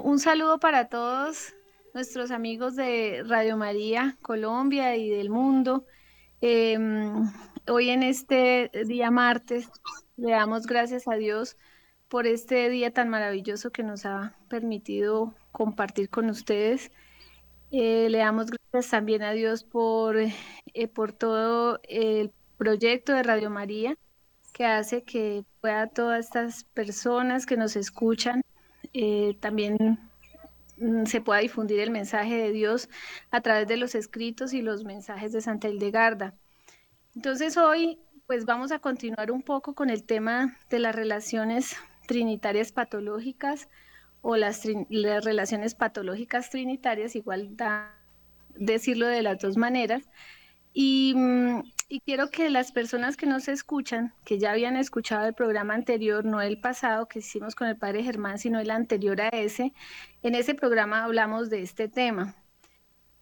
Un saludo para todos nuestros amigos de Radio María Colombia y del mundo. Em, hoy en este día martes le damos gracias a Dios por este día tan maravilloso que nos ha permitido compartir con ustedes. Eh, le damos gracias también a Dios por, eh, por todo el proyecto de Radio María que hace que pueda todas estas personas que nos escuchan eh, también mm, se pueda difundir el mensaje de Dios a través de los escritos y los mensajes de Santa Hildegarda. Entonces hoy pues vamos a continuar un poco con el tema de las relaciones trinitarias patológicas o las, relaciones patológicas trinitarias, igual decirlo de las dos maneras. Y, mm, y, quiero que las personas que nos escuchan, que ya habían escuchado el programa anterior, no el pasado que hicimos con el padre Germán, sino el anterior a ese, en ese programa hablamos de este tema.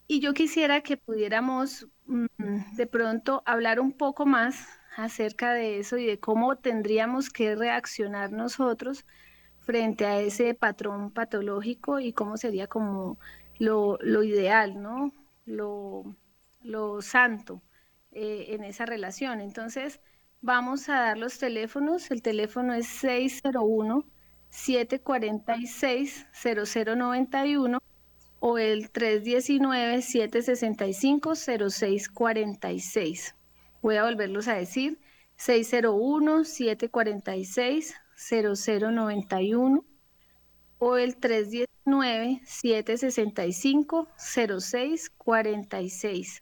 Y yo quisiera que pudiéramos mm, de pronto hablar un poco más acerca de eso y de cómo tendríamos que reaccionar nosotros frente a ese patrón patológico y cómo sería como lo, lo ideal, ¿no? Lo, lo santo eh, en esa relación. Entonces, vamos a dar los teléfonos. El teléfono es 601-746-0091 o el 319-765-0646. Voy a volverlos a decir. 601-746-0091 o el 319-765-0646.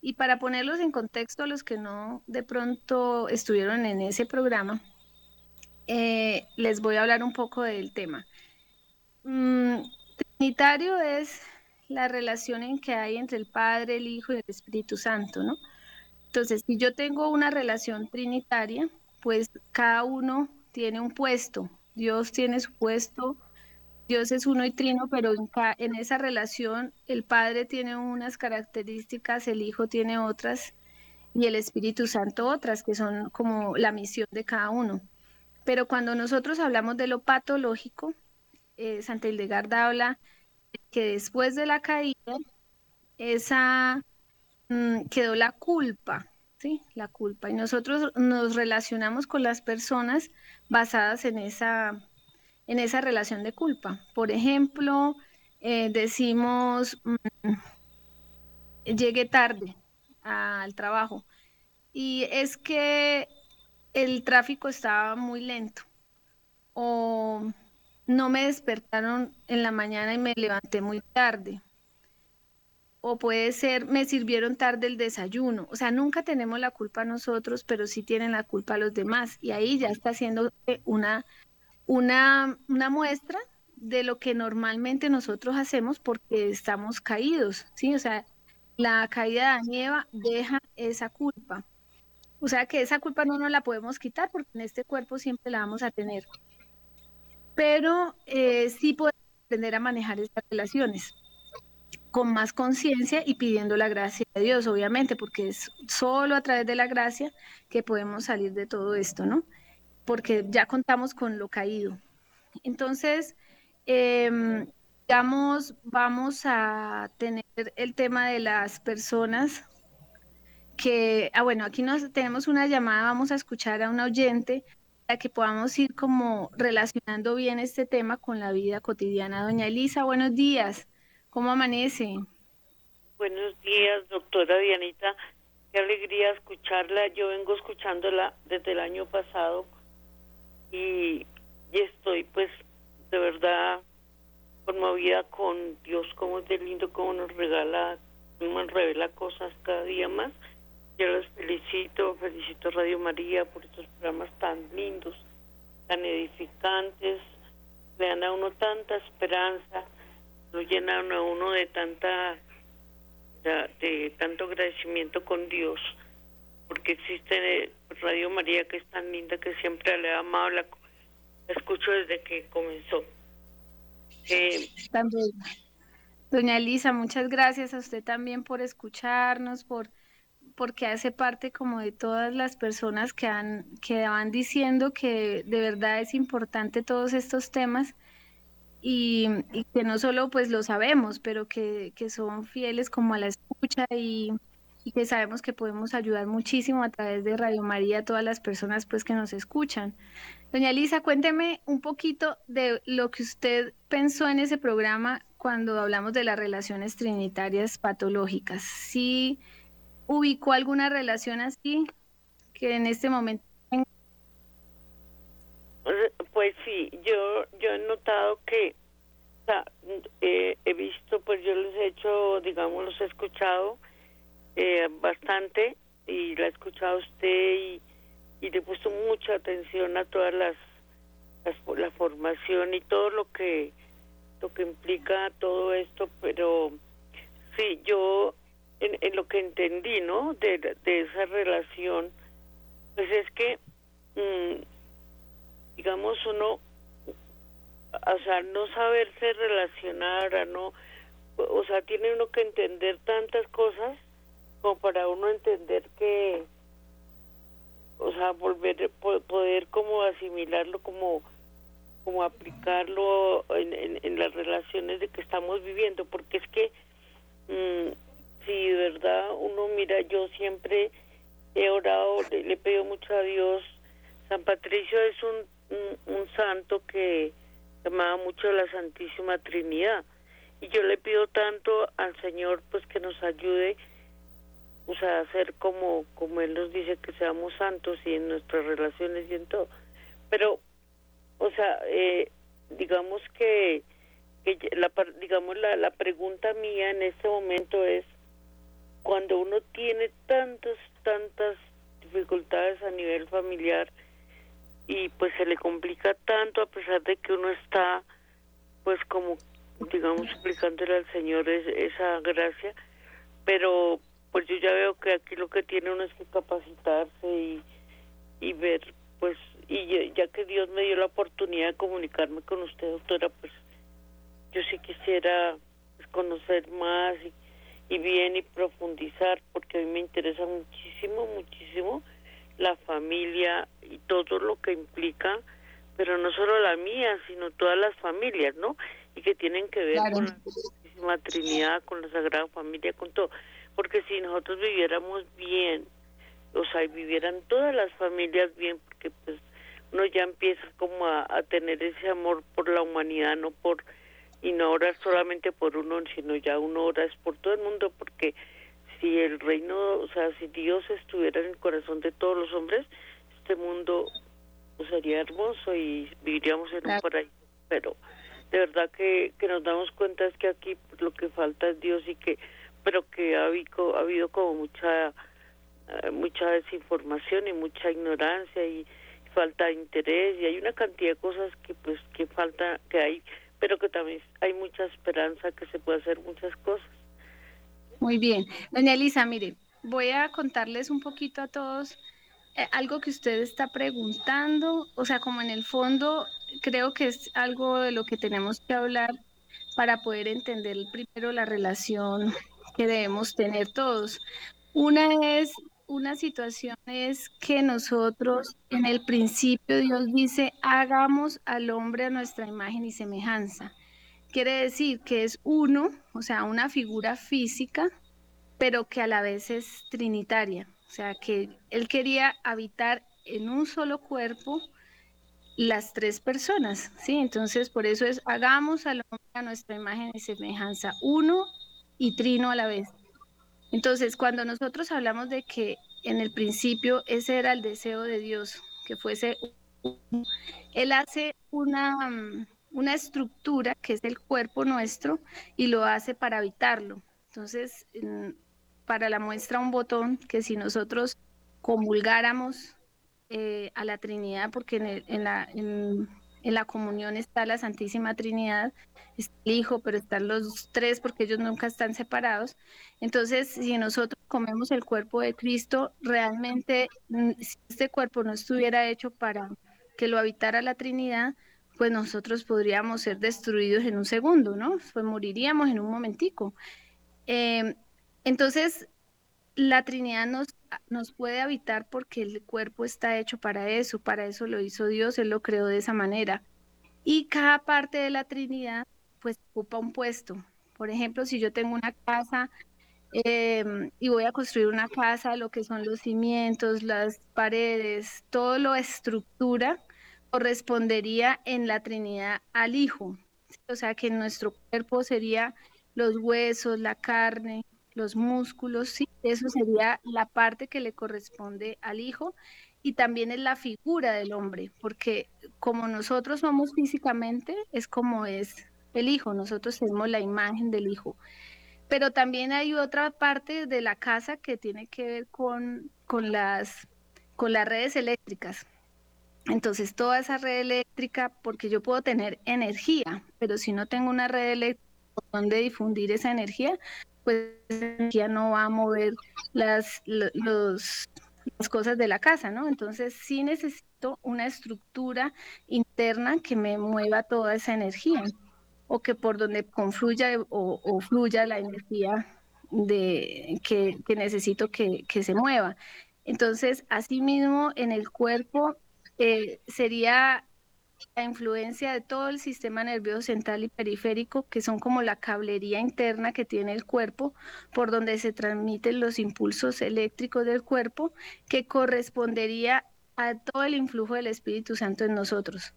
Y para ponerlos en contexto a los que no de pronto estuvieron en ese programa, eh, les voy a hablar un poco del tema. Mm, trinitario es la relación en que hay entre el Padre, el Hijo y el Espíritu Santo, ¿no? Entonces, si yo tengo una relación trinitaria, pues cada uno tiene un puesto. Dios tiene su puesto, Dios es uno y trino, pero en, esa relación el Padre tiene unas características, el Hijo tiene otras y el Espíritu Santo otras, que son como la misión de cada uno. Pero cuando nosotros hablamos de lo patológico, eh, Santa Hildegarda habla que después de la caída, esa mm, quedó la culpa, ¿sí? La culpa. Y nosotros nos relacionamos con las personas basadas en esa en esa relación de culpa. Por ejemplo, eh, decimos, mm, llegué tarde al trabajo y es que el tráfico estaba muy lento o no me despertaron en la mañana y me levanté muy tarde. O puede ser, me sirvieron tarde el desayuno. O sea, nunca tenemos la culpa nosotros, pero sí tienen la culpa los demás. Y ahí ya está haciendo una una, muestra de lo que normalmente nosotros hacemos porque estamos caídos, ¿sí? O sea, la caída de Eva deja esa culpa. O sea que esa culpa no nos la podemos quitar porque en este cuerpo siempre la vamos a tener. Pero eh, sí podemos aprender a manejar estas relaciones con más conciencia y pidiendo la gracia de Dios, obviamente, porque es solo a través de la gracia que podemos salir de todo esto, ¿no? Porque ya contamos con lo caído. Entonces, eh, vamos a tener el tema de las personas que, ah, bueno, aquí nos, tenemos una llamada, vamos a escuchar a un oyente para que podamos ir como relacionando bien este tema con la vida cotidiana. Doña Elisa, buenos días, ¿cómo amanece? Buenos días, doctora Dianita, qué alegría escucharla. Yo vengo escuchándola desde el año pasado y, estoy pues de verdad conmovida con Dios, como es de lindo, como nos regala, nos revela cosas cada día más. Yo los felicito, felicito Radio María por estos programas tan lindos, tan edificantes, le dan a uno tanta esperanza, lo llenan a uno de tanta de tanto agradecimiento con Dios porque existe Radio María que es tan linda que siempre le he amado, la, escucho desde que comenzó. Eh, Doña Elisa, muchas gracias a usted también por escucharnos, por porque hace parte como de todas las personas que han que van diciendo que de verdad es importante todos estos temas y, que no solo pues lo sabemos, pero que, que son fieles como a la escucha y, y, que sabemos que podemos ayudar muchísimo a través de Radio María a todas las personas pues que nos escuchan. Doña Elisa, cuénteme un poquito de lo que usted pensó en ese programa cuando hablamos de las relaciones trinitarias patológicas. ¿Sí ubicó alguna relación así que en este momento pues sí, yo yo he notado que eh, he visto, pues yo les he hecho, digamos, los he escuchado eh, bastante y la ha escuchado usted y, y le he puesto mucha atención a todas las, la formación y todo lo que lo que implica todo esto, pero sí, yo en, lo que entendí, ¿no? De, de esa relación, pues es que, mm, digamos, uno, o sea, no saberse relacionar, a no, o sea, tiene uno que entender tantas cosas como para uno entender que, o sea, volver, poder como asimilarlo como como aplicarlo en, en, las relaciones de que estamos viviendo, porque es que mm, si de verdad uno mira, yo siempre he orado, le, he pedido mucho a Dios. San Patricio es un, un, santo que llamaba mucho a la Santísima Trinidad. Y yo le pido tanto al Señor pues que nos ayude o sea, ser como, como Él nos dice que seamos santos y en nuestras relaciones y en todo. Pero, o sea, eh, digamos que, que la, digamos la, la pregunta mía en este momento es, cuando uno tiene tantas, tantas dificultades a nivel familiar y pues se le complica tanto a pesar de que uno está pues como digamos explicándole al Señor esa gracia, pero pues yo ya veo que aquí lo que tiene uno es que capacitarse y, y ver pues y ya que Dios me dio la oportunidad de comunicarme con usted doctora pues yo sí quisiera pues, conocer más y y bien y profundizar porque a mí me interesa muchísimo, muchísimo la familia y todo lo que implica, pero no solo la mía, sino todas las familias, ¿no? Y que tienen que ver con la Santísima Trinidad, con la Sagrada Familia, con todo. Porque si nosotros viviéramos bien, o sea, vivieran todas las familias bien, porque pues uno ya empieza como a, a tener ese amor por la humanidad, no por y no orar solamente por uno, sino ya uno ora es por todo el mundo, porque si el reino, o sea, si Dios estuviera en el corazón de todos los hombres, este mundo sería hermoso y viviríamos en un paraíso. Pero de verdad que, que nos damos cuenta es que aquí lo que falta es Dios y que, pero que ha habido, ha habido como mucha, eh, mucha desinformación y mucha ignorancia y falta interés y hay una cantidad de cosas que pues que falta, que hay pero que también hay mucha esperanza que se puede hacer muchas cosas. Muy bien. Doña Elisa, mire, voy a contarles un poquito a todos eh, algo que usted está preguntando, o sea, como en el fondo creo que es algo de lo que tenemos que hablar para poder entender primero la relación que debemos tener todos. Una es una situación es que nosotros en el principio Dios dice, hagamos al hombre a nuestra imagen y semejanza. Quiere decir que es uno, o sea, una figura física, pero que a la vez es trinitaria. O sea, que Él quería habitar en un solo cuerpo las tres personas, ¿sí? Entonces, por eso es, hagamos al hombre a nuestra imagen y semejanza, uno y trino a la vez. Entonces, cuando nosotros hablamos de que en el principio ese era el deseo de Dios, que fuese, Él hace una, una estructura que es el cuerpo nuestro y lo hace para habitarlo. Entonces, para la muestra un botón que si nosotros comulgáramos eh, a la Trinidad, porque en, en la, en la comunión está la Santísima Trinidad, está el Hijo, pero están los tres porque ellos nunca están separados. Entonces, si nosotros comemos el cuerpo de Cristo, realmente, mm, si este cuerpo no estuviera hecho para que lo habitara la Trinidad, pues nosotros podríamos ser destruidos en un segundo, ¿no? Pues moriríamos en un momentico. Em, entonces, la Trinidad nos, nos puede habitar porque el cuerpo está hecho para eso, para eso lo hizo Dios, Él lo creó de esa manera. Y cada parte de la Trinidad pues ocupa un puesto. Por ejemplo, si yo tengo una casa em, y voy a construir una casa, lo que son los cimientos, las paredes, todo lo estructura correspondería en la Trinidad al Hijo. O sea que nuestro cuerpo sería los huesos, la carne, los músculos, sí, eso sería la parte que le corresponde al Hijo y también es la figura del hombre, porque como nosotros somos físicamente, es como es el Hijo, nosotros tenemos la imagen del Hijo. Pero también hay otra parte de la casa que tiene que ver con, con, las, con las redes eléctricas. Entonces, toda esa red eléctrica, porque yo puedo tener energía, pero si no tengo una red eléctrica donde difundir esa energía, pues esa energía no va a mover las, las cosas de la casa, ¿no? Entonces, sí necesito una estructura interna que me mueva toda esa energía o que por donde confluya o, fluya la energía de, que, necesito que, que, se mueva. Entonces, asimismo, en el cuerpo eh, sería la influencia de todo el sistema nervioso central y periférico, que son como la cablería interna que tiene el cuerpo, por donde se transmiten los impulsos eléctricos del cuerpo, que correspondería a todo el influjo del Espíritu Santo en nosotros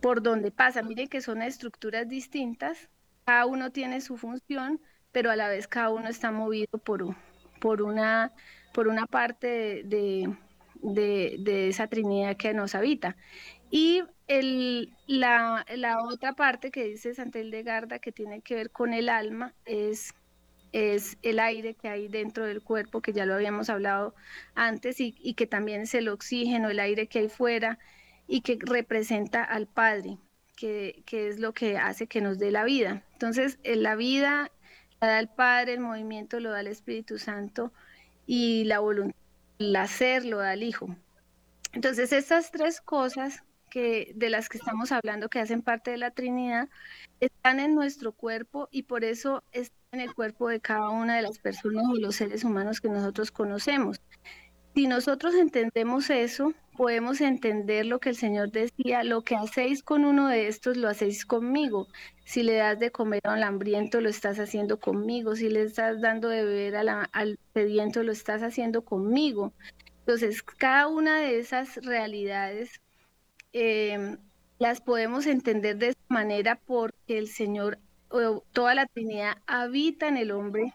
por donde pasa. Miren que son estructuras distintas, cada uno tiene su función, pero a la vez cada uno está movido por, por, una, por una parte de, de, esa Trinidad que nos habita. Y el, la, otra parte que dice Santel de Garda, que tiene que ver con el alma, es, es el aire que hay dentro del cuerpo, que ya lo habíamos hablado antes, y, y que también es el oxígeno, el aire que hay fuera, y que representa al Padre, que, es lo que hace que nos dé la vida. Entonces, en la vida la da el Padre, el movimiento lo da el Espíritu Santo y la voluntad, el hacer lo da el Hijo. Entonces, estas tres cosas de las que estamos hablando, que hacen parte de la Trinidad, están en nuestro cuerpo y por eso están en el cuerpo de cada una de las personas o los seres humanos que nosotros conocemos. Si nosotros entendemos eso, podemos entender lo que el Señor decía, lo que hacéis con uno de estos, lo hacéis conmigo. Si le das de comer al hambriento, lo estás haciendo conmigo. Si le estás dando de beber al sediento, lo estás haciendo conmigo. Entonces, cada una de esas realidades em, las podemos entender de esa manera porque el Señor, toda la Trinidad, habita en el hombre,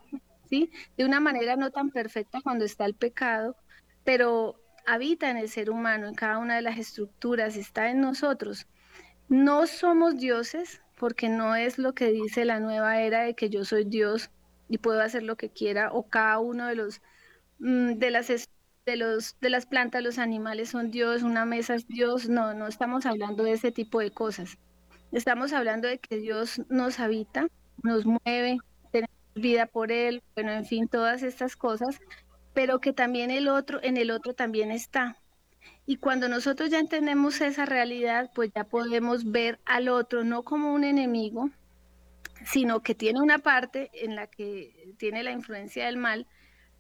¿sí? De una manera no tan perfecta cuando está el pecado, pero habita en el ser humano, en cada una de las estructuras, está en nosotros. No somos dioses, porque no es lo que dice la nueva era de que yo soy Dios y puedo hacer lo que quiera, o cada uno de los mm, de las de los de las plantas, los animales son Dios, una mesa es Dios. No, no estamos hablando de ese tipo de cosas. Estamos hablando de que Dios nos habita, nos mueve, tenemos vida por él, bueno, en fin, todas estas cosas, pero que también el otro, en el otro también está. Y cuando nosotros ya entendemos esa realidad, pues ya podemos ver al otro no como un enemigo, sino que tiene una parte en la que tiene la influencia del mal,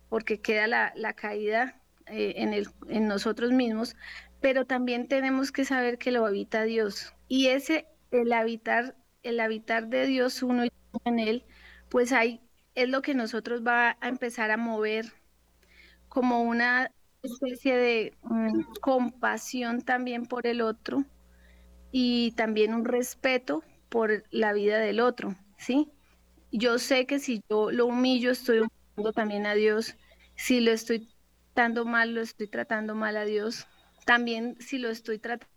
porque queda la, la caída eh, en, nosotros mismos, pero también tenemos que saber que lo habita Dios. Y ese, el habitar, el habitar de Dios uno y en él, pues ahí es lo que nosotros va a empezar a mover como una especie de mm, compasión también por el otro y también un respeto por la vida del otro, ¿sí? Yo sé que si yo lo humillo, estoy humillando también a Dios. Si lo estoy tratando mal, lo estoy tratando mal a Dios. También si lo estoy tratando,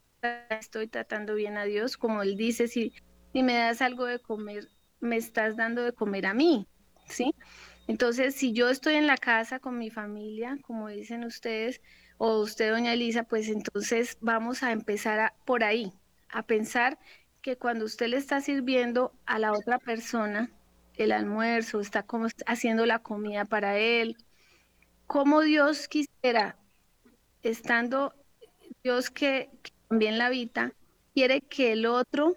estoy tratando bien a Dios. Como Él dice, si, si me das algo de comer, me estás dando de comer a mí, ¿sí? Entonces, si yo estoy en la casa con mi familia, como dicen ustedes, o usted, doña Elisa, pues entonces vamos a empezar por ahí, a pensar que cuando usted le está sirviendo a la otra persona el almuerzo, está como haciendo la comida para él, como Dios quisiera, estando Dios que, que también la habita, quiere que el otro,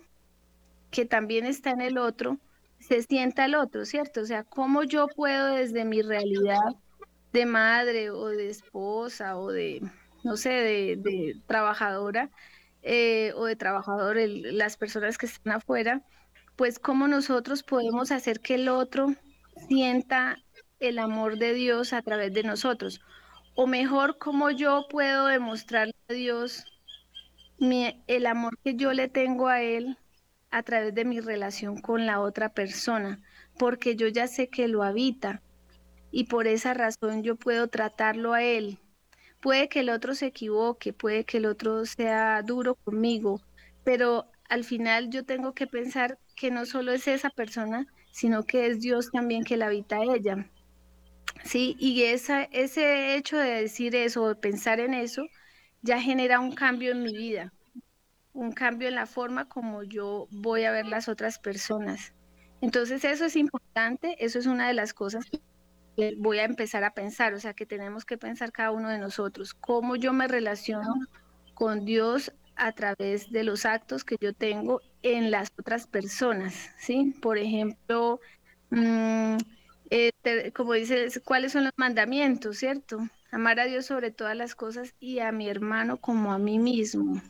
que también está en el otro, se sienta el otro, ¿cierto? O sea, ¿cómo yo puedo desde mi realidad de madre o de esposa o de, no sé, de, trabajadora, eh, o de trabajador, las personas que están afuera, pues cómo nosotros podemos hacer que el otro sienta el amor de Dios a través de nosotros. O mejor, cómo yo puedo demostrarle a Dios el amor que yo le tengo a Él a través de mi relación con la otra persona, porque yo ya sé que lo habita y por esa razón yo puedo tratarlo a Él. Puede que el otro se equivoque, puede que el otro sea duro conmigo, pero al final yo tengo que pensar que no solo es esa persona, sino que es Dios también que la habita a ella. Sí, y esa, ese hecho de decir eso, de pensar en eso, ya genera un cambio en mi vida, un cambio en la forma como yo voy a ver las otras personas. Entonces eso es importante, eso es una de las cosas que voy a empezar a pensar, o sea que tenemos que pensar cada uno de nosotros, cómo yo me relaciono con Dios a través de los actos que yo tengo en las otras personas, ¿sí? Por ejemplo, mm, eh, como dices, ¿cuáles son los mandamientos, cierto? Amar a Dios sobre todas las cosas y a mi hermano como a mí mismo,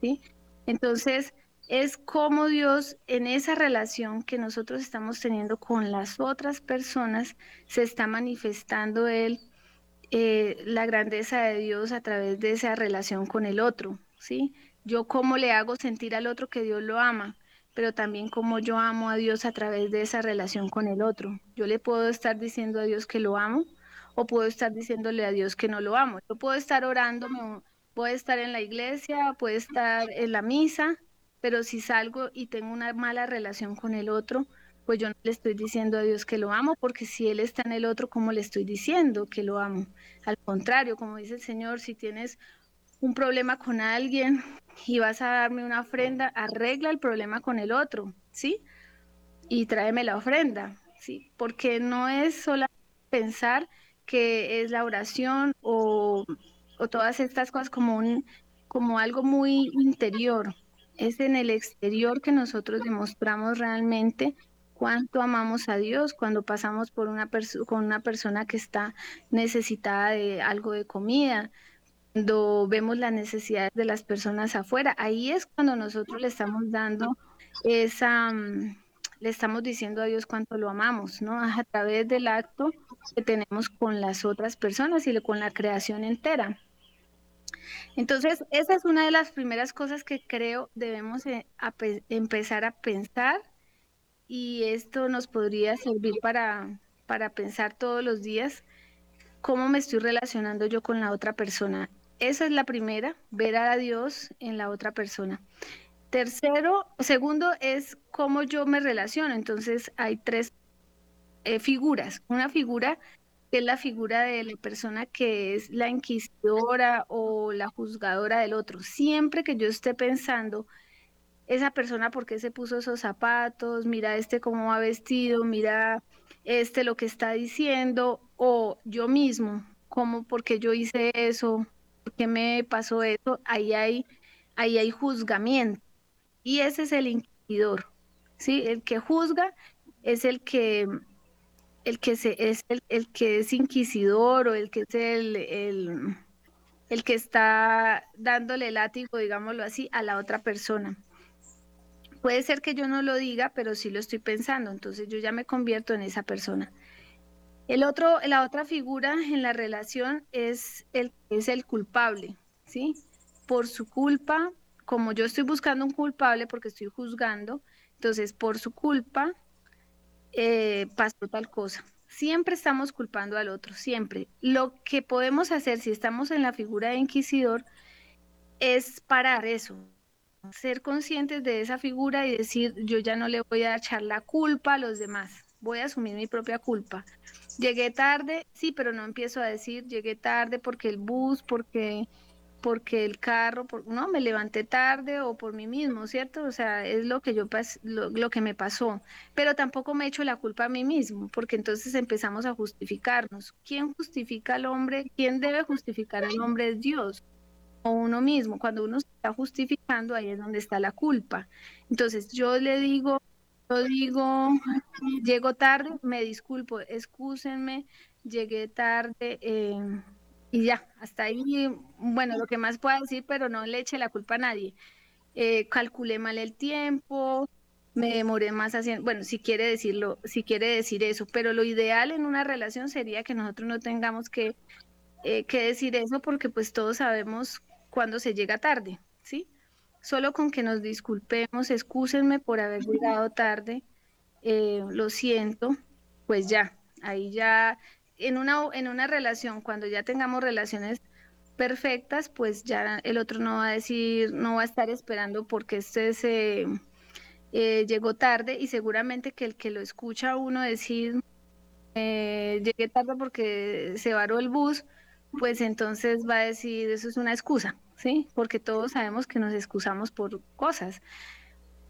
¿sí? Entonces, es como Dios en esa relación que nosotros estamos teniendo con las otras personas se está manifestando Él, eh, la grandeza de Dios a través de esa relación con el otro, ¿sí? Yo cómo le hago sentir al otro que Dios lo ama, pero también cómo yo amo a Dios a través de esa relación con el otro. Yo le puedo estar diciendo a Dios que lo amo o puedo estar diciéndole a Dios que no lo amo. Yo puedo estar orando, puedo estar en la iglesia, puedo estar en la misa, pero si salgo y tengo una mala relación con el otro, pues yo no le estoy diciendo a Dios que lo amo, porque si Él está en el otro, ¿cómo le estoy diciendo que lo amo? Al contrario, como dice el Señor, si tienes un problema con alguien y vas a darme una ofrenda, arregla el problema con el otro, ¿sí? Y tráeme la ofrenda, ¿sí? Porque no es solo pensar que es la oración o, o todas estas cosas como, un, como algo muy interior. Es en el exterior que nosotros demostramos realmente cuánto amamos a Dios cuando pasamos por una con una persona que está necesitada de algo de comida, cuando vemos las necesidades de las personas afuera, ahí es cuando nosotros le estamos dando esa, mm, le estamos diciendo a Dios cuánto lo amamos, ¿no? A través del acto que tenemos con las otras personas y con la creación entera. Entonces, esa es una de las primeras cosas que creo debemos eh, empezar a pensar y esto nos podría servir para, para pensar todos los días cómo me estoy relacionando yo con la otra persona esa es la primera, ver a Dios en la otra persona. Tercero, segundo es cómo yo me relaciono. Entonces hay tres eh, figuras. Una figura que es la figura de la persona que es la inquisidora o la juzgadora del otro. Siempre que yo esté pensando, esa persona por qué se puso esos zapatos, mira este cómo va vestido, mira este lo que está diciendo, o yo mismo, cómo, porque yo hice eso, ¿por qué me pasó eso? Ahí hay, ahí hay juzgamiento. Y ese es el inquisidor, ¿sí? El que juzga es el que, el que, se, es, el, que es inquisidor o el que es el, el, el que está dándole látigo, digámoslo así, a la otra persona. Puede ser que yo no lo diga, pero sí lo estoy pensando, entonces yo ya me convierto en esa persona. El otro, la otra figura en la relación es el, es el culpable, ¿sí? Por su culpa, como yo estoy buscando un culpable porque estoy juzgando, entonces por su culpa eh, pasó tal cosa. Siempre estamos culpando al otro, siempre. Lo que podemos hacer si estamos en la figura de inquisidor es parar eso, ser conscientes de esa figura y decir, yo ya no le voy a echar la culpa a los demás, voy a asumir mi propia culpa. Llegué tarde, sí, pero no empiezo a decir llegué tarde porque el bus, porque porque el carro, no, me levanté tarde o por mí mismo, ¿cierto? O sea, es lo que yo lo, lo, que me pasó, pero tampoco me echo la culpa a mí mismo, porque entonces empezamos a justificarnos. ¿Quién justifica al hombre? ¿Quién debe justificar al hombre? Es Dios o uno mismo. Cuando uno se está justificando, ahí es donde está la culpa. Entonces, yo le digo yo digo, llego tarde, me disculpo, excúsenme, llegué tarde eh, y ya, hasta ahí, bueno, lo que más pueda decir, pero no le eche la culpa a nadie. eh, calculé mal el tiempo, me demoré más haciendo, bueno, si quiere decirlo, si quiere decir eso, pero lo ideal en una relación sería que nosotros no tengamos que, eh, que decir eso porque pues todos sabemos cuándo se llega tarde, ¿sí? Solo con que nos disculpemos, excúsenme por haber llegado tarde, eh, lo siento, pues ya, ahí ya, en una, en una relación, cuando ya tengamos relaciones perfectas, pues ya el otro no va a decir, no va a estar esperando porque este se eh, llegó tarde y seguramente que el que lo escucha a uno decir, eh, llegué tarde porque se varó el bus, pues entonces va a decir, eso es una excusa, ¿sí? Porque todos sabemos que nos excusamos por cosas.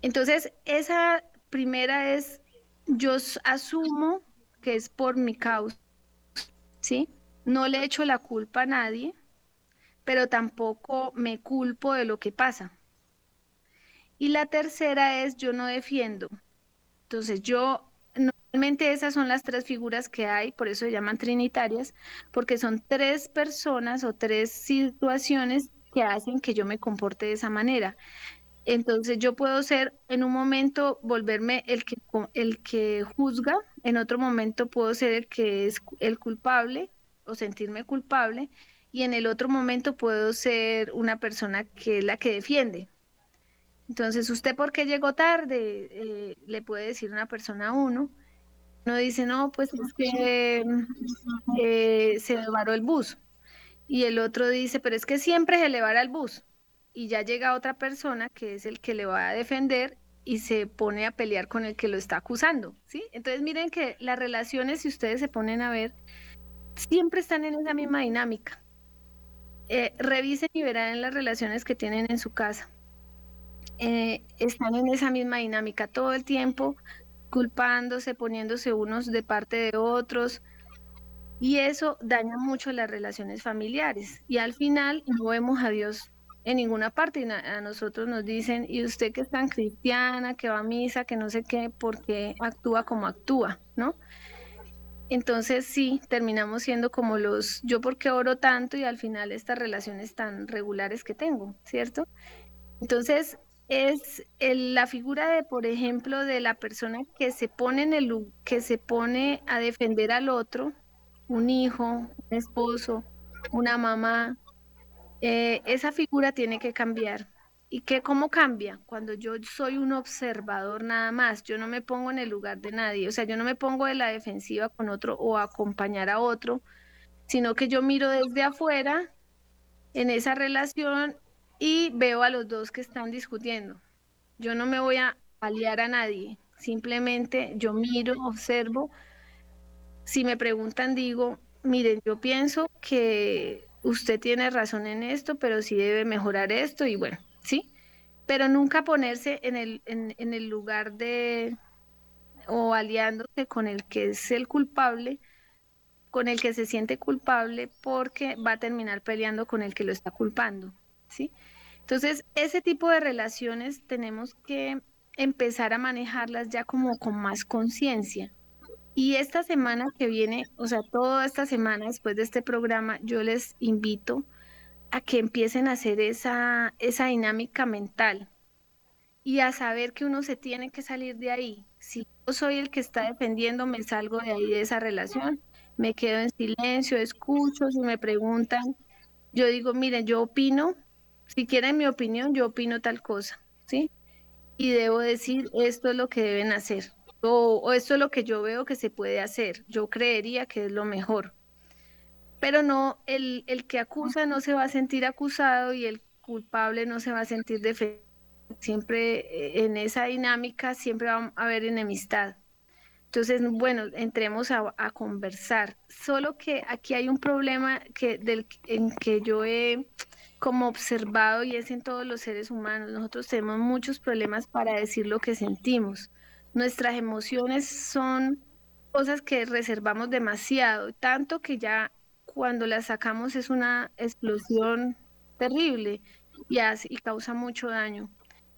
Entonces, esa primera es, yo asumo que es por mi causa, ¿sí? No le echo la culpa a nadie, pero tampoco me culpo de lo que pasa. Y la tercera es yo no defiendo. Entonces yo, normalmente esas son las tres figuras que hay, por eso se llaman trinitarias, porque son tres personas o tres situaciones que hacen que yo me comporte de esa manera. Entonces yo puedo ser en un momento volverme el que, el que juzga, en otro momento puedo ser el que es el culpable o sentirme culpable y en el otro momento puedo ser una persona que es la que defiende. Entonces, ¿usted por qué llegó tarde? Eh, le puede decir una persona a uno. Uno dice, no, pues es que eh, se varó el bus. Y el otro dice, pero es que siempre se le el bus. Y ya llega otra persona que es el que le va a defender y se pone a pelear con el que lo está acusando, ¿sí? Entonces miren que las relaciones, si ustedes se ponen a ver, siempre están en esa misma dinámica. Eh, revisen y verán las relaciones que tienen en su casa. Eh, están en esa misma dinámica todo el tiempo, culpándose, poniéndose unos de parte de otros. Y eso daña mucho las relaciones familiares. Y al final no vemos a Dios en ninguna parte. A nosotros nos dicen, y usted que es tan cristiana, que va a misa, que no sé qué, porque actúa como actúa, ¿no? Entonces sí, terminamos siendo como los, yo porque oro tanto y al final estas relaciones tan regulares que tengo, ¿cierto? Entonces es la figura de, por ejemplo, de la persona que se pone en el que se pone a defender al otro, un hijo, un esposo, una mamá. Eh, esa figura tiene que cambiar. ¿Y qué, cómo cambia? Cuando yo soy un observador nada más, yo no me pongo en el lugar de nadie, o sea, yo no me pongo de la defensiva con otro o acompañar a otro, sino que yo miro desde afuera en esa relación y veo a los dos que están discutiendo. Yo no me voy a aliar a nadie, simplemente yo miro, observo. Si me preguntan, digo, miren, yo pienso que usted tiene razón en esto, pero sí debe mejorar esto y bueno, ¿sí? Pero nunca ponerse en el, en, el lugar de o aliándose con el que es el culpable, con el que se siente culpable porque va a terminar peleando con el que lo está culpando, ¿sí? Entonces, ese tipo de relaciones tenemos que empezar a manejarlas ya como con más conciencia. Y esta semana que viene, o sea, toda esta semana después de este programa, yo les invito a que empiecen a hacer esa, esa dinámica mental y a saber que uno se tiene que salir de ahí. Si yo soy el que está defendiendo, me salgo de ahí de esa relación, me quedo en silencio, escucho, si me preguntan, yo digo, miren, yo opino, si quieren mi opinión, yo opino tal cosa, ¿sí? Y debo decir, esto es lo que deben hacer, o, o esto es lo que yo veo que se puede hacer, yo creería que es lo mejor pero no, el, el que acusa no se va a sentir acusado y el culpable no se va a sentir defendido. Siempre eh, en esa dinámica siempre va a haber enemistad. Entonces, bueno, entremos a, conversar. Solo que aquí hay un problema que, en que yo he como observado y es en todos los seres humanos. Nosotros tenemos muchos problemas para decir lo que sentimos. Nuestras emociones son cosas que reservamos demasiado, tanto que ya cuando la sacamos es una explosión terrible y, hace, y causa mucho daño.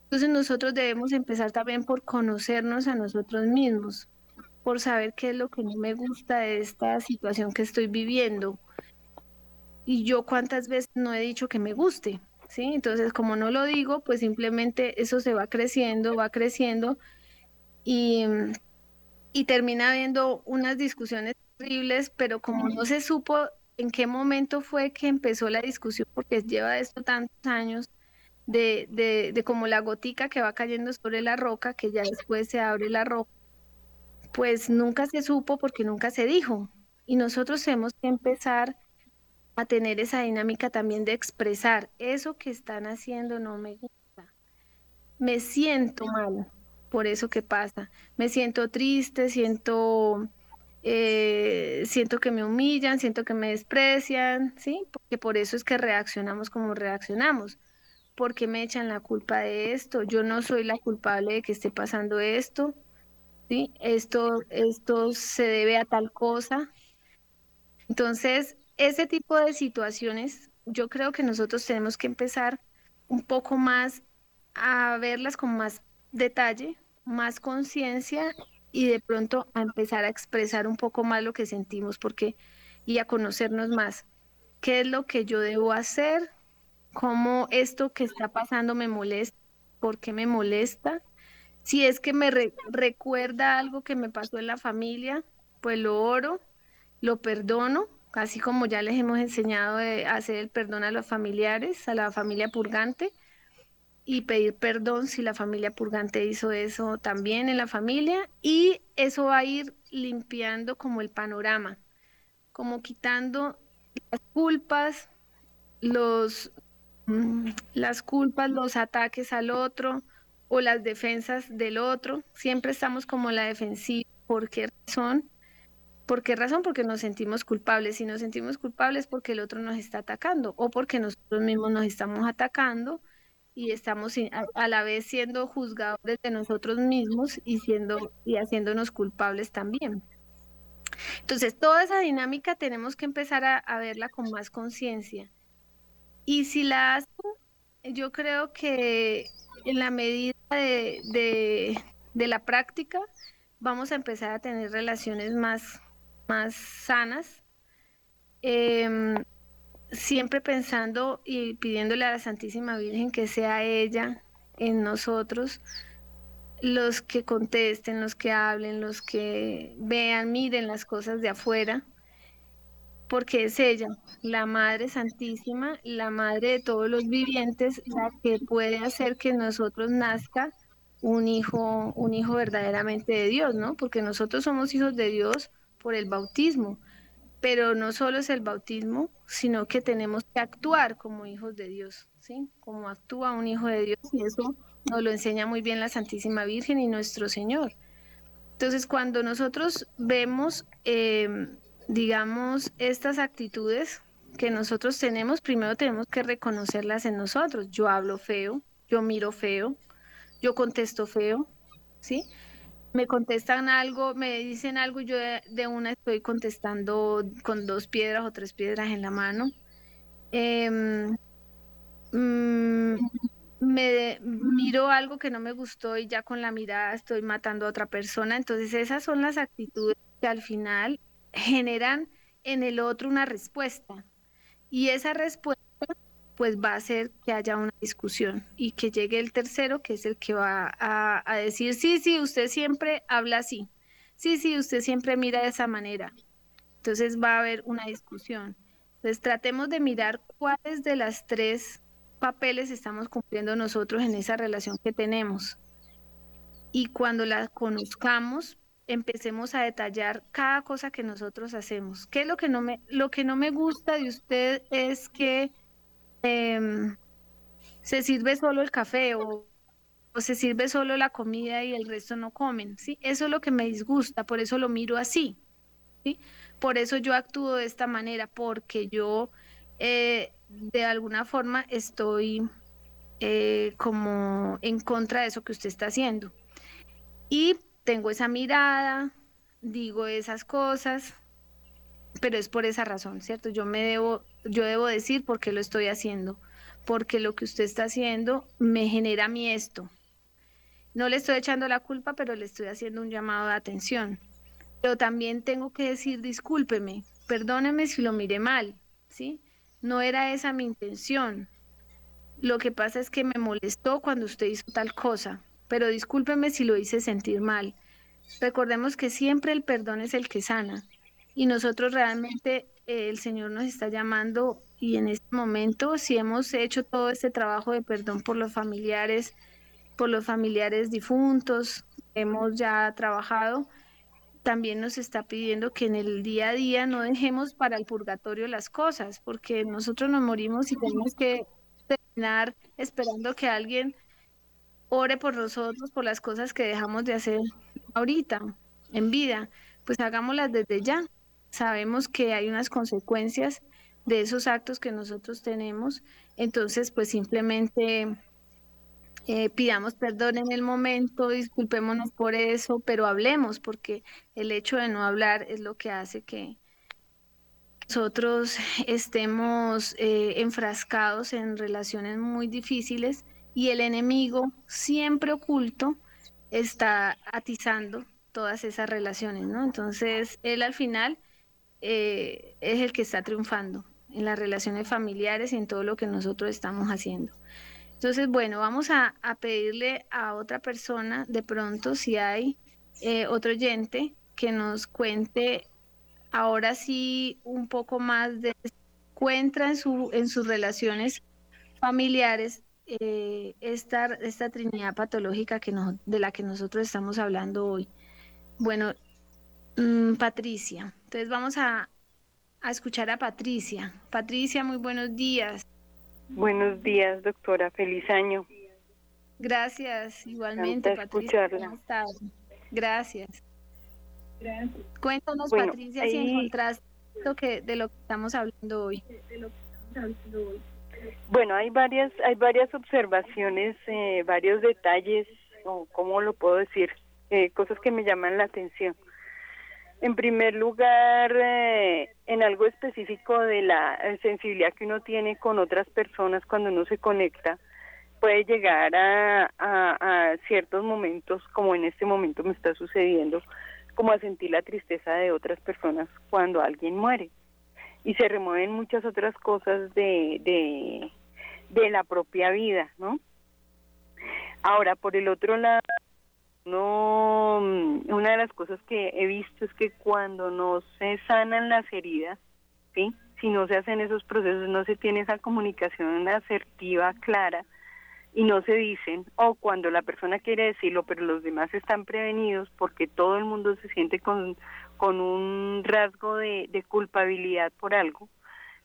Entonces nosotros debemos empezar también por conocernos a nosotros mismos, por saber qué es lo que no me gusta de esta situación que estoy viviendo. Y yo cuántas veces no he dicho que me guste, ¿sí? Entonces, como no lo digo, pues simplemente eso se va creciendo, va creciendo y, termina habiendo unas discusiones terribles, pero como no se supo en qué momento fue que empezó la discusión, porque lleva esto tantos años, de, de, de como la gotica que va cayendo sobre la roca, que ya después se abre la roca, pues nunca se supo porque nunca se dijo. Y nosotros tenemos que empezar a tener esa dinámica también de expresar eso que están haciendo no me gusta. Me siento mal por eso que pasa. Me siento triste, siento, eh, siento que me humillan, siento que me desprecian, ¿sí? Porque por eso es que reaccionamos como reaccionamos. ¿Por qué me echan la culpa de esto? Yo no soy la culpable de que esté pasando esto, ¿sí? Esto, esto se debe a tal cosa. Entonces, ese tipo de situaciones, yo creo que nosotros tenemos que empezar un poco más a verlas con más detalle, más conciencia y de pronto a empezar a expresar un poco más lo que sentimos porque y a conocernos más. ¿Qué es lo que yo debo hacer? ¿Cómo esto que está pasando me molesta? ¿Por qué me molesta? Si es que me recuerda algo que me pasó en la familia, pues lo oro, lo perdono así como ya les hemos enseñado de hacer el perdón a los familiares, a la familia purgante, y pedir perdón si la familia purgante hizo eso también en la familia, y eso va a ir limpiando como el panorama, como quitando las culpas, los, mm, las culpas, los ataques al otro o las defensas del otro. Siempre estamos como la defensiva. ¿Por qué razón? ¿Por qué razón? Porque nos sentimos culpables. Si nos sentimos culpables porque el otro nos está atacando o porque nosotros mismos nos estamos atacando y estamos a, la vez siendo juzgadores de nosotros mismos y siendo y haciéndonos culpables también. Entonces, toda esa dinámica tenemos que empezar a, verla con más conciencia. Y si la hacen, yo creo que en la medida de, de la práctica, vamos a empezar a tener relaciones más más sanas, em, siempre pensando y pidiéndole a la Santísima Virgen que sea ella en nosotros los que contesten, los que hablen, los que vean, miren las cosas de afuera, porque es ella, la Madre Santísima, la Madre de todos los vivientes, la que puede hacer que nosotros nazca un hijo, un hijo verdaderamente de Dios, ¿no? Porque nosotros somos hijos de Dios por el bautismo. Pero no solo es el bautismo, sino que tenemos que actuar como hijos de Dios, ¿sí? Como actúa un hijo de Dios y eso nos lo enseña muy bien la Santísima Virgen y nuestro Señor. Entonces, cuando nosotros vemos, eh, digamos, estas actitudes que nosotros tenemos, primero tenemos que reconocerlas en nosotros. Yo hablo feo, yo miro feo, yo contesto feo, ¿sí? Me contestan algo, me dicen algo, yo de, una estoy contestando con dos piedras o tres piedras en la mano. Em, mm, me miro algo que no me gustó y ya con la mirada estoy matando a otra persona. Entonces esas son las actitudes que al final generan en el otro una respuesta. Y esa respuesta pues va a hacer que haya una discusión y que llegue el tercero, que es el que va a, decir, sí, sí, usted siempre habla así, sí, sí, usted siempre mira de esa manera. Entonces va a haber una discusión. Entonces tratemos de mirar cuáles de las tres papeles estamos cumpliendo nosotros en esa relación que tenemos. Y cuando la conozcamos, empecemos a detallar cada cosa que nosotros hacemos. ¿Qué es lo que no me, lo que no me gusta de usted es que Em, se sirve solo el café o, se sirve solo la comida y el resto no comen, ¿sí? Eso es lo que me disgusta, por eso lo miro así, ¿sí? Por eso yo actúo de esta manera, porque yo eh, de alguna forma estoy eh, como en contra de eso que usted está haciendo. Y tengo esa mirada, digo esas cosas, pero es por esa razón, ¿cierto? Yo me debo, yo debo decir por qué lo estoy haciendo, porque lo que usted está haciendo me genera a mí esto. No le estoy echando la culpa, pero le estoy haciendo un llamado de atención. Pero también tengo que decir, discúlpeme, perdóneme si lo miré mal, ¿sí? No era esa mi intención. lo que pasa es que me molestó cuando usted hizo tal cosa, pero discúlpeme si lo hice sentir mal. Recordemos que siempre el perdón es el que sana y nosotros realmente eh, el Señor nos está llamando y en este momento si hemos hecho todo este trabajo de perdón por los familiares, por los familiares difuntos, hemos ya trabajado, también nos está pidiendo que en el día a día no dejemos para el purgatorio las cosas, porque nosotros nos morimos y tenemos que terminar esperando que alguien ore por nosotros, por las cosas que dejamos de hacer ahorita, en vida, pues hagámoslas desde ya. Sabemos que hay unas consecuencias de esos actos que nosotros tenemos, entonces pues simplemente eh, pidamos perdón en el momento, disculpémonos por eso, pero hablemos, porque el hecho de no hablar es lo que hace que nosotros estemos eh, enfrascados en relaciones muy difíciles y el enemigo siempre oculto está atizando todas esas relaciones, ¿no? Entonces, él al final eh, es el que está triunfando en las relaciones familiares y en todo lo que nosotros estamos haciendo. Entonces, bueno, vamos a, pedirle a otra persona, de pronto, si hay eh, otro oyente, que nos cuente ahora sí un poco más de encuentra en, su, en sus relaciones familiares eh, esta, esta trinidad patológica que de la que nosotros estamos hablando hoy. Bueno, mm, Patricia, entonces vamos a, a escuchar a Patricia. Patricia, muy buenos días. Buenos días, doctora. Feliz año. Gracias, igualmente, Patricia. Gracias. Cuéntanos, Patricia, si encontraste lo que, de lo que estamos hablando hoy. Bueno, hay varias, hay varias observaciones, eh, varios detalles, o cómo lo puedo decir, eh, cosas que me llaman la atención. En primer lugar, eh, en algo específico de la sensibilidad que uno tiene con otras personas cuando uno se conecta, puede llegar a, a, ciertos momentos, como en este momento me está sucediendo, como a sentir la tristeza de otras personas cuando alguien muere. Y se remueven muchas otras cosas de, de, de la propia vida, ¿no? Ahora, por el otro lado, no, mm, una de las cosas que he visto es que cuando no se sanan las heridas, ¿sí? si no se hacen esos procesos, no se tiene esa comunicación asertiva, clara, y no se dicen, o cuando la persona quiere decirlo, pero los demás están prevenidos porque todo el mundo se siente con, con un rasgo de, de culpabilidad por algo,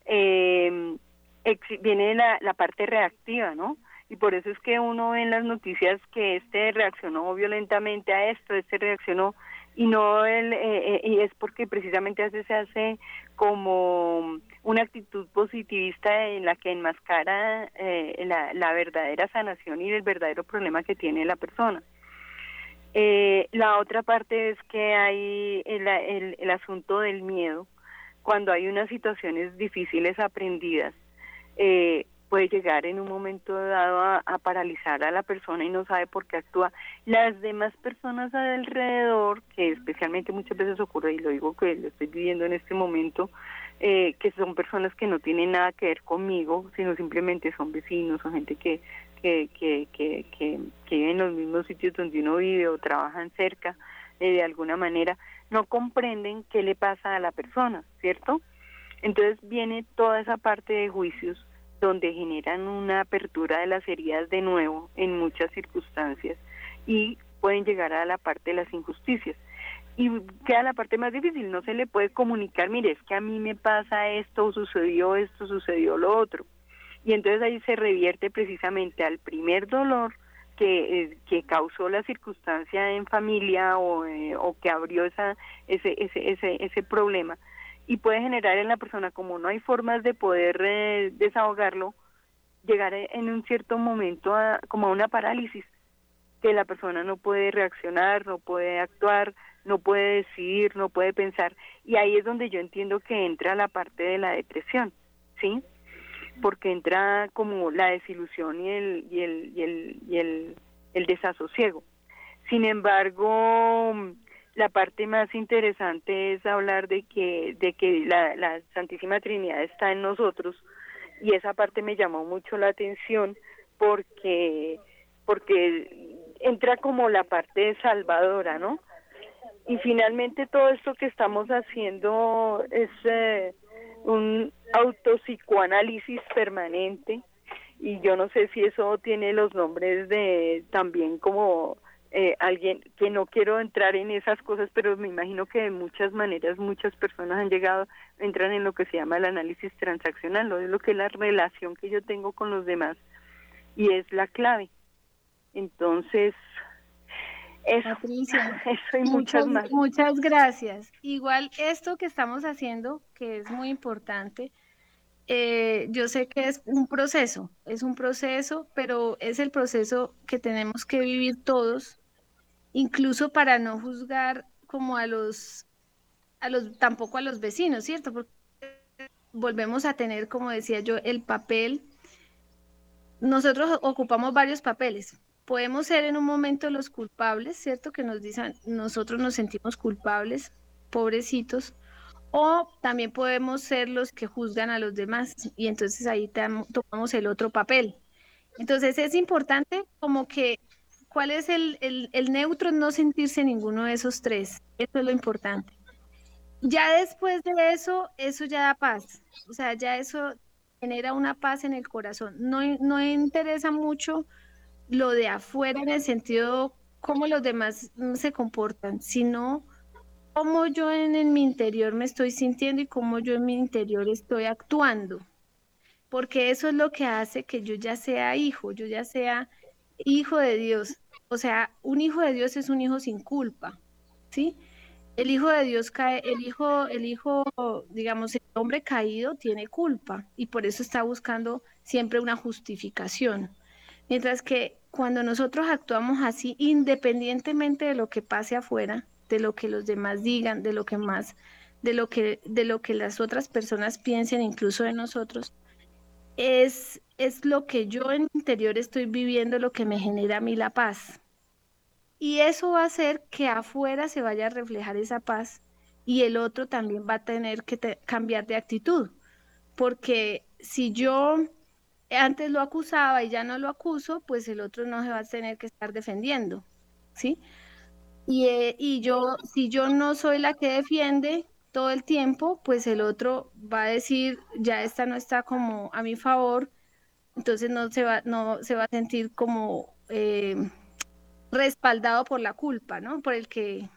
eh, viene la, la parte reactiva, ¿no? Y por eso es que uno ve en las noticias que este reaccionó violentamente a esto, este reaccionó y no el, eh, eh, y es porque precisamente a se hace como una actitud positivista en la que enmascara eh, la, verdadera sanación y el verdadero problema que tiene la persona. La otra parte es que hay el, asunto del miedo, cuando hay unas situaciones difíciles aprendidas, puede llegar en un momento dado a, paralizar a la persona y no sabe por qué actúa. Las demás personas alrededor, que especialmente muchas veces ocurre, y lo digo que lo estoy viviendo en este momento, eh, que son personas que no tienen nada que ver conmigo, sino simplemente son vecinos o gente que, que, que, que, que, vive en los mismos sitios donde uno vive o trabajan cerca, eh, de alguna manera, no comprenden qué le pasa a la persona, ¿cierto? Entonces viene toda esa parte de juicios donde generan una apertura de las heridas de nuevo en muchas circunstancias y pueden llegar a la parte de las injusticias. Y queda la parte más difícil, no se le puede comunicar, mire, es que a mí me pasa esto, sucedió esto, sucedió lo otro. Y entonces ahí se revierte precisamente al primer dolor que, eh, que causó la circunstancia en familia o, eh, o que abrió esa, ese, ese, ese, ese problema y puede generar en la persona, como no hay formas de poder eh, desahogarlo, llegar en un cierto momento a, como a una parálisis, que la persona no puede reaccionar, no puede actuar, no puede decidir, no puede pensar. Y ahí es donde yo entiendo que entra la parte de la depresión, ¿sí? Porque entra como la desilusión y el, y el, y el, y el, el desasosiego. Sin embargo, la parte más interesante es hablar de que de que la, Santísima Trinidad está en nosotros y esa parte me llamó mucho la atención porque porque entra como la parte salvadora, ¿no? Y finalmente todo esto que estamos haciendo es eh, un autopsicoanálisis permanente y yo no sé si eso tiene los nombres de también como eh, alguien que no quiero entrar en esas cosas, pero me imagino que de muchas maneras muchas personas han llegado, entran en lo que se llama el análisis transaccional, lo, lo que es la relación que yo tengo con los demás y es la clave. Entonces, eso, eso y muchas, más. Muchas gracias. Igual esto que estamos haciendo, que es muy importante, eh, yo sé que es un proceso, es un proceso, pero es el proceso que tenemos que vivir todos, incluso para no juzgar como a los, a los, tampoco a los vecinos, ¿cierto? Porque volvemos a tener, como decía yo, el papel. Nosotros ocupamos varios papeles. Podemos ser en un momento los culpables, ¿cierto? Que nos dicen, nosotros nos sentimos culpables, pobrecitos, o también podemos ser los que juzgan a los demás y entonces ahí tomamos el otro papel. Entonces es importante como que, ¿cuál es el, el, neutro? No sentirse ninguno de esos tres. Eso es lo importante. Ya después de eso, eso ya da paz. O sea, ya eso genera una paz en el corazón. No, no interesa mucho lo de afuera en el sentido cómo los demás se comportan, sino cómo yo en, mi interior me estoy sintiendo y cómo yo en mi interior estoy actuando. Porque eso es lo que hace que yo ya sea hijo, yo ya sea hijo de Dios. O sea, un hijo de Dios es un hijo sin culpa, ¿sí? El hijo de Dios cae, el hijo, el hijo, digamos, el hombre caído tiene culpa y por eso está buscando siempre una justificación. Mientras que cuando nosotros actuamos así, independientemente de lo que pase afuera, de lo que los demás digan, de lo que más, de lo que, de lo que las otras personas piensen, incluso de nosotros, es, es lo que yo en mi interior estoy viviendo, lo que me genera a mí la paz. Y eso va a hacer que afuera se vaya a reflejar esa paz y el otro también va a tener que cambiar de actitud. Porque si yo antes lo acusaba y ya no lo acuso, pues el otro no se va a tener que estar defendiendo, ¿sí? Y, eh, y yo, si yo no soy la que defiende todo el tiempo, pues el otro va a decir, ya esta no está como a mi favor, entonces no se va, no se va a sentir como eh, respaldado por la culpa, ¿no? Por el que,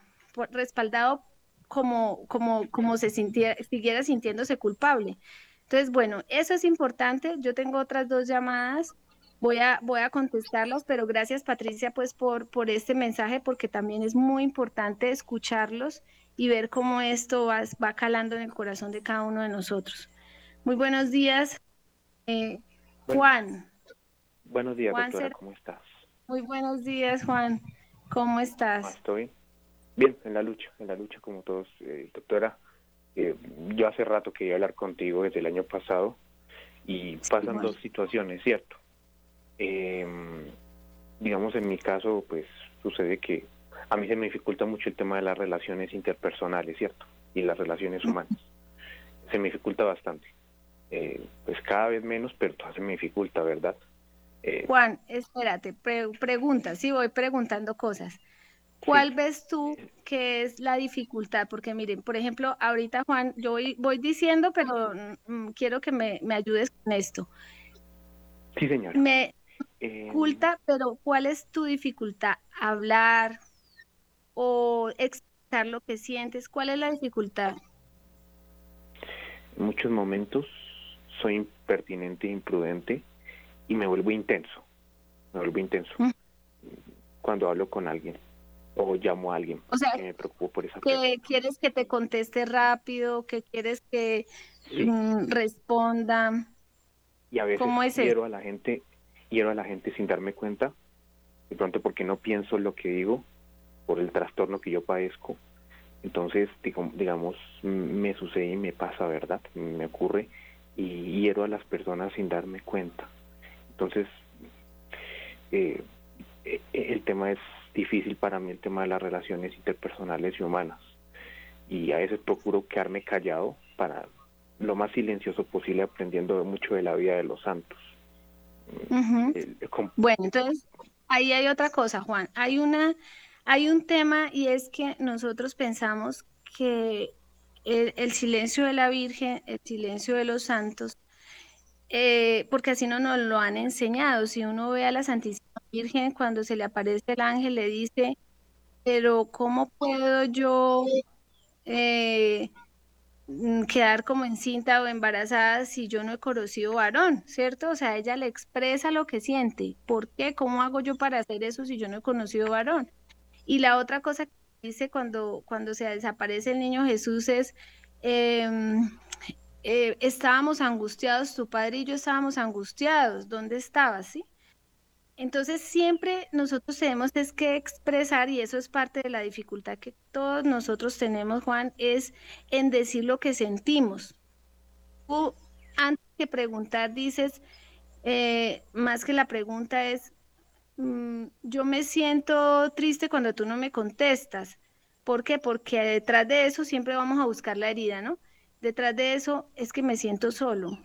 respaldado como, como, como se sintiera, siguiera sintiéndose culpable. Entonces, bueno, eso es importante. Yo tengo otras dos llamadas voy a, voy a contestarlos, pero gracias Patricia pues por, por este mensaje porque también es muy importante escucharlos y ver cómo esto va, va calando en el corazón de cada uno de nosotros. Muy buenos días, eh, Juan. Buenos días, doctora, ¿cómo estás? Muy buenos días, Juan. ¿Cómo estás? Ah, estoy bien, en la lucha, en la lucha como todos. Eh, doctora, eh, yo hace rato quería hablar contigo desde el año pasado y pasan dos situaciones, ¿cierto? Eh, digamos, en mi caso, pues sucede que a mí se me dificulta mucho el tema de las relaciones interpersonales, ¿cierto? Y las relaciones humanas. Se me dificulta bastante. Eh, pues cada vez menos, pero todavía se me dificulta, ¿verdad? Eh, Juan, espérate, pregunta, sí voy preguntando cosas. ¿Cuál ves tú que es la dificultad? Porque miren, por ejemplo, ahorita Juan, yo voy, voy diciendo, pero mm, quiero que me, me, ayudes con esto. Sí, señora. Me, dificulta, pero ¿cuál es tu dificultad? ¿Hablar o expresar lo que sientes? ¿Cuál es la dificultad? En muchos momentos soy impertinente imprudente y me vuelvo intenso. Me vuelvo intenso mm. cuando hablo con alguien o llamo a alguien o sea, que me preocupo por esa que quieres que te conteste rápido, que quieres que mm, responda. Y a veces quiero a la gente hiero a la gente sin darme cuenta, de pronto porque no pienso lo que digo, por el trastorno que yo padezco. Entonces, digamos, me sucede y me pasa, ¿verdad? Me ocurre y hiero a las personas sin darme cuenta. Entonces, eh, eh, el tema es difícil para mí, el tema de las relaciones interpersonales y humanas. Y a veces procuro quedarme callado para lo más silencioso posible, aprendiendo mucho de la vida de los santos. bueno, entonces ahí hay otra cosa, Juan. Hay una, hay un tema y es que nosotros pensamos que el, silencio de la Virgen, el silencio de los santos, eh, porque así no nos lo han enseñado. Si uno ve a la Santísima Virgen, cuando se le aparece el ángel, le dice, pero ¿cómo puedo yo eh, mm, quedar como encinta o embarazada si yo no he conocido varón, ¿cierto? O sea, ella le expresa lo que siente. ¿Por qué? ¿Cómo hago yo para hacer eso si yo no he conocido varón? Y la otra cosa que dice cuando, cuando se desaparece el niño Jesús es, em, eh, estábamos angustiados, tu padre y yo estábamos angustiados, ¿dónde estabas? ¿Sí? Entonces siempre nosotros tenemos es que expresar, y eso es parte de la dificultad que todos nosotros tenemos, Juan, es en decir lo que sentimos. Tú, antes de preguntar, dices, eh, más que la pregunta es, mm, yo me siento triste cuando tú no me contestas. ¿Por qué? Porque detrás de eso siempre vamos a buscar la herida, ¿no? Detrás de eso es que me siento solo,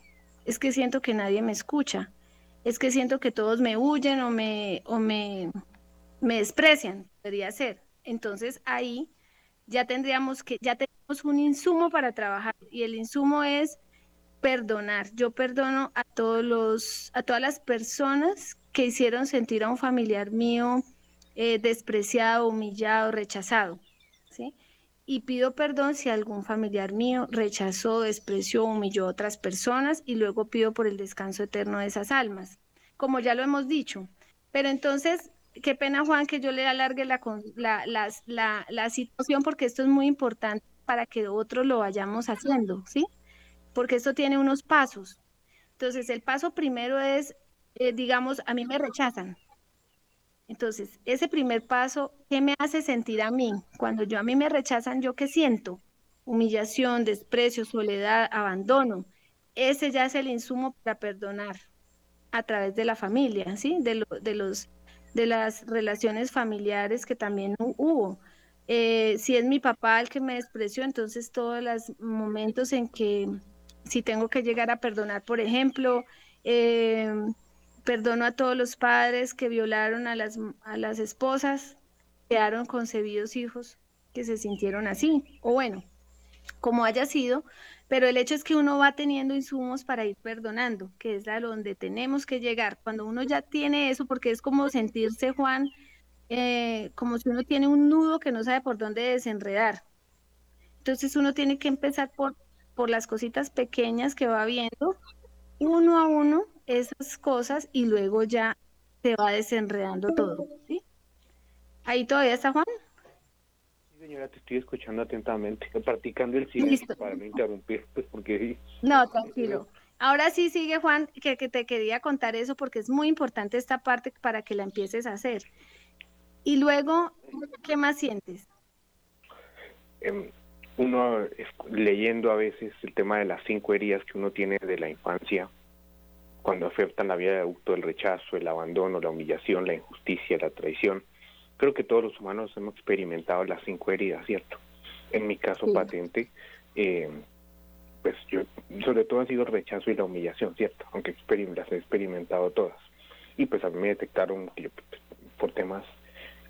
es que siento que nadie me escucha es que siento que todos me huyen o me, o me, me desprecian, podría ser. Entonces ahí ya tendríamos que, ya tenemos un insumo para trabajar y el insumo es perdonar. Yo perdono a todos los, a todas las personas que hicieron sentir a un familiar mío eh, despreciado, humillado, rechazado. ¿sí? y pido perdón si algún familiar mío rechazó, despreció, humilló a otras personas y luego pido por el descanso eterno de esas almas, como ya lo hemos dicho. Pero entonces, qué pena Juan que yo le alargue la, la, la, situación porque esto es muy importante para que otros lo vayamos haciendo, ¿sí? Porque esto tiene unos pasos. Entonces, el paso primero es, eh, digamos, a mí me rechazan, entonces, ese primer paso, ¿qué me hace sentir a mí? Cuando yo a mí me rechazan, ¿yo qué siento? Humillación, desprecio, soledad, abandono. Ese ya es el insumo para perdonar a través de la familia, ¿sí? De, de, los, de las relaciones familiares que también hubo. Eh, si es mi papá el que me despreció, entonces todos los momentos en que si tengo que llegar a perdonar, por ejemplo, eh, Perdono a todos los padres que violaron a las, a las esposas, quedaron concebidos hijos que se sintieron así, o bueno, como haya sido, pero el hecho es que uno va teniendo insumos para ir perdonando, que es a donde tenemos que llegar. Cuando uno ya tiene eso, porque es como sentirse, Juan, eh, como si uno tiene un nudo que no sabe por dónde desenredar. Entonces uno tiene que empezar por, por las cositas pequeñas que va viendo, uno a uno, esas cosas y luego ya se va desenredando todo. ¿sí? ¿Ahí todavía está Juan? Sí, señora, te estoy escuchando atentamente, practicando el silencio para no interrumpir, pues porque... No, tranquilo. Ahora sí sigue Juan, que, que te quería contar eso porque es muy importante esta parte para que la empieces a hacer. Y luego, ¿qué más sientes? Em, uno leyendo a veces el tema de las cinco heridas que uno tiene de la infancia, cuando afectan la vida de adulto, el rechazo, el abandono, la humillación, la injusticia, la traición. Creo que todos los humanos hemos experimentado las cinco heridas, ¿cierto? En mi caso patente, eh, pues yo, sobre todo ha sido el rechazo y la humillación, ¿cierto? Aunque las he experimentado todas. Y pues a mí me detectaron por temas...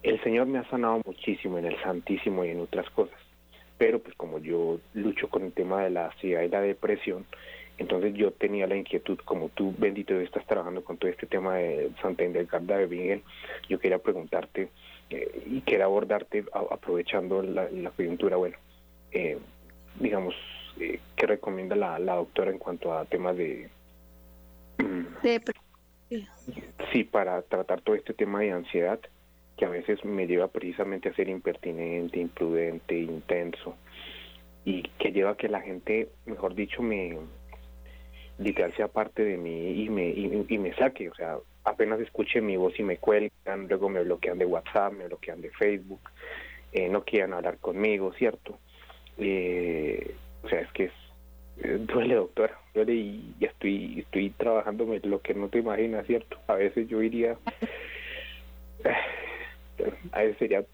El Señor me ha sanado muchísimo en el Santísimo y en otras cosas. Pero pues como yo lucho con el tema de la ansiedad y la depresión, entonces yo tenía la inquietud, como tú, bendito, estás trabajando con todo este tema de Santa Indelgarda de Bingen, yo quería preguntarte eh, y quería abordarte aprovechando la, coyuntura, bueno, eh, digamos, eh, ¿qué recomienda la, doctora en cuanto a temas de... sí, para tratar todo este tema de ansiedad, que a veces me lleva precisamente a ser impertinente, imprudente, intenso, y que lleva a que la gente, mejor dicho, me literal sea parte de mí y me, y, me saque, o sea, apenas escuche mi voz y me cuelgan, luego me bloquean de WhatsApp, me bloquean de Facebook, eh, no quieran hablar conmigo, ¿cierto? Eh, o sea, es que es, duele, doctora, duele y ya estoy, estoy trabajándome lo que no te imaginas, ¿cierto? A veces yo iría, a veces sería,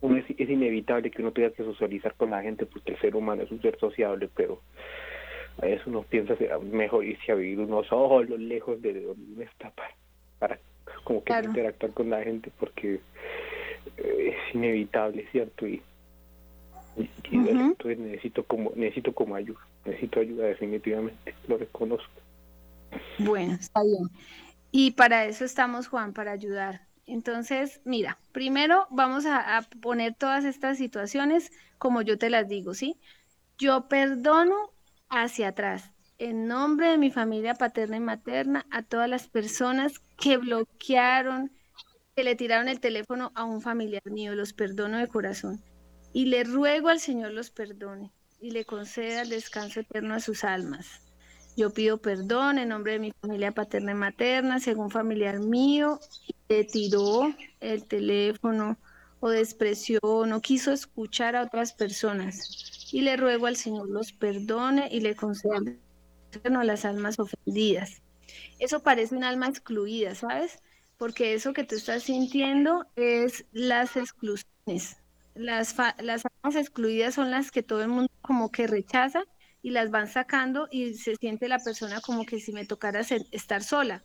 uno es, es inevitable que uno tenga que socializar con la gente porque el ser humano es un ser sociable, pero a veces uno piensa mejor irse a vivir uno solo, lejos de donde está para, para como que interactuar con la gente porque eh, es inevitable, ¿cierto? Y, entonces necesito como necesito como ayuda, necesito ayuda definitivamente, lo reconozco. Bueno, está bien. Y para eso estamos, Juan, para ayudar. Entonces, mira, primero vamos a, poner todas estas situaciones como yo te las digo, ¿sí? Yo perdono hacia atrás, en nombre de mi familia paterna y materna, a todas las personas que bloquearon, que le tiraron el teléfono a un familiar mío, los perdono de corazón. Y le ruego al Señor los perdone y le conceda el descanso eterno a sus almas. Yo pido perdón en nombre de mi familia paterna y materna, según familiar mío, le tiró el teléfono o despreció, no quiso escuchar a otras personas. Y le ruego al Señor los perdone y le conceda a las almas ofendidas. Eso parece un alma excluida, ¿sabes? Porque eso que tú estás sintiendo es las exclusiones. Las, las almas excluidas son las que todo el mundo como que rechaza y las van sacando y se siente la persona como que si me tocara estar sola.